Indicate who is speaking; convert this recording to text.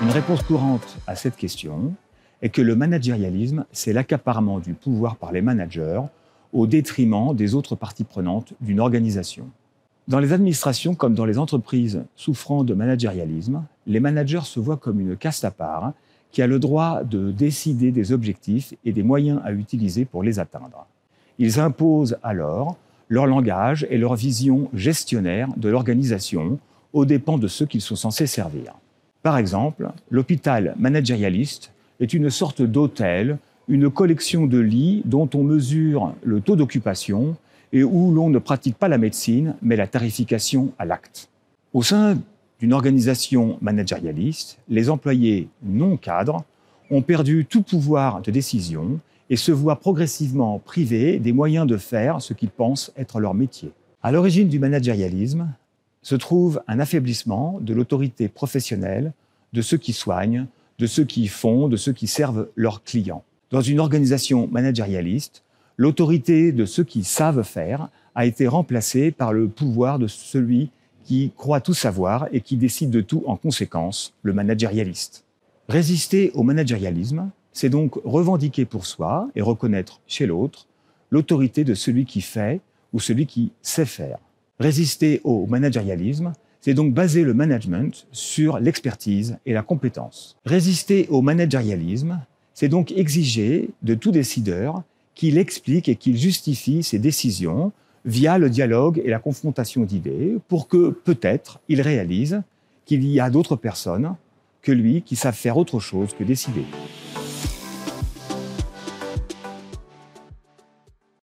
Speaker 1: Une réponse courante à cette question est que le managérialisme, c'est l'accaparement du pouvoir par les managers au détriment des autres parties prenantes d'une organisation. Dans les administrations comme dans les entreprises souffrant de managérialisme, les managers se voient comme une caste à part qui a le droit de décider des objectifs et des moyens à utiliser pour les atteindre. Ils imposent alors leur langage et leur vision gestionnaire de l'organisation aux dépens de ceux qu'ils sont censés servir. Par exemple, l'hôpital managérialiste est une sorte d'hôtel, une collection de lits dont on mesure le taux d'occupation et où l'on ne pratique pas la médecine, mais la tarification à l'acte. Au sein d'une organisation managérialiste, les employés non cadres ont perdu tout pouvoir de décision et se voient progressivement privés des moyens de faire ce qu'ils pensent être leur métier. À l'origine du managérialisme se trouve un affaiblissement de l'autorité professionnelle de ceux qui soignent, de ceux qui font, de ceux qui servent leurs clients. Dans une organisation managérialiste, l'autorité de ceux qui savent faire a été remplacée par le pouvoir de celui qui croit tout savoir et qui décide de tout en conséquence, le managérialiste. Résister au managérialisme, c'est donc revendiquer pour soi et reconnaître chez l'autre l'autorité de celui qui fait ou celui qui sait faire. Résister au managérialisme, c'est donc baser le management sur l'expertise et la compétence. Résister au managérialisme, c'est donc exiger de tout décideur qu'il explique et qu'il justifie ses décisions via le dialogue et la confrontation d'idées pour que peut-être il réalise qu'il y a d'autres personnes que lui qui savent faire autre chose que décider.